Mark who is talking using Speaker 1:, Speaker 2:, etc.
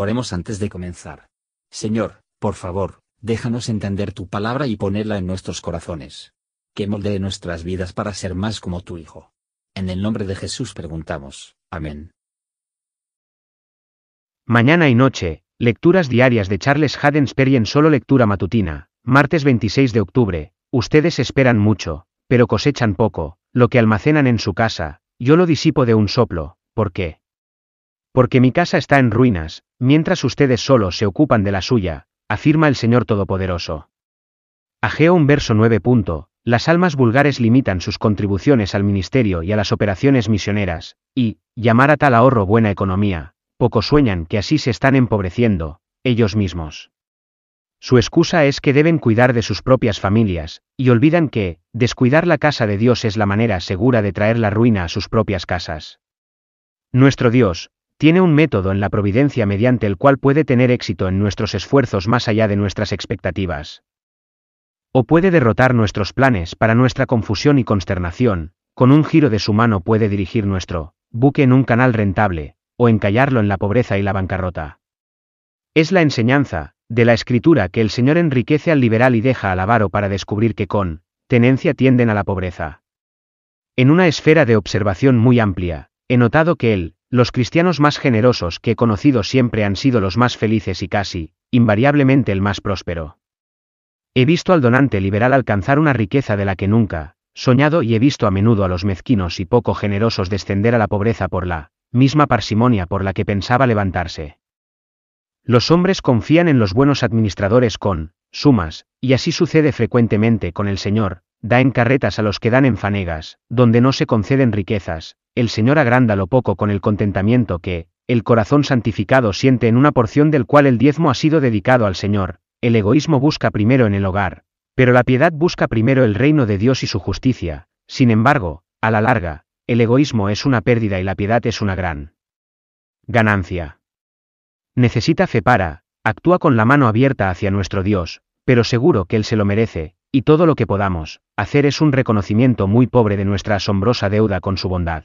Speaker 1: Oremos antes de comenzar. Señor, por favor, déjanos entender tu palabra y ponerla en nuestros corazones. Que moldee nuestras vidas para ser más como tu Hijo. En el nombre de Jesús preguntamos. Amén.
Speaker 2: Mañana y noche, lecturas diarias de Charles Haddon en solo lectura matutina, martes 26 de octubre. Ustedes esperan mucho, pero cosechan poco, lo que almacenan en su casa, yo lo disipo de un soplo, ¿por qué? Porque mi casa está en ruinas, mientras ustedes solo se ocupan de la suya, afirma el Señor Todopoderoso. Ageo un verso 9. Las almas vulgares limitan sus contribuciones al ministerio y a las operaciones misioneras, y, llamar a tal ahorro buena economía, poco sueñan que así se están empobreciendo, ellos mismos. Su excusa es que deben cuidar de sus propias familias, y olvidan que, descuidar la casa de Dios es la manera segura de traer la ruina a sus propias casas. Nuestro Dios, tiene un método en la providencia mediante el cual puede tener éxito en nuestros esfuerzos más allá de nuestras expectativas. O puede derrotar nuestros planes para nuestra confusión y consternación, con un giro de su mano puede dirigir nuestro buque en un canal rentable, o encallarlo en la pobreza y la bancarrota. Es la enseñanza, de la escritura que el Señor enriquece al liberal y deja al avaro para descubrir que con tenencia tienden a la pobreza. En una esfera de observación muy amplia, he notado que él, los cristianos más generosos que he conocido siempre han sido los más felices y casi, invariablemente el más próspero. He visto al donante liberal alcanzar una riqueza de la que nunca, soñado y he visto a menudo a los mezquinos y poco generosos descender a la pobreza por la misma parsimonia por la que pensaba levantarse. Los hombres confían en los buenos administradores con sumas, y así sucede frecuentemente con el Señor, da en carretas a los que dan en fanegas, donde no se conceden riquezas, el Señor agranda lo poco con el contentamiento que, el corazón santificado siente en una porción del cual el diezmo ha sido dedicado al Señor, el egoísmo busca primero en el hogar, pero la piedad busca primero el reino de Dios y su justicia, sin embargo, a la larga, el egoísmo es una pérdida y la piedad es una gran ganancia. Necesita fe para, actúa con la mano abierta hacia nuestro Dios, pero seguro que Él se lo merece, y todo lo que podamos hacer es un reconocimiento muy pobre de nuestra asombrosa deuda con su bondad.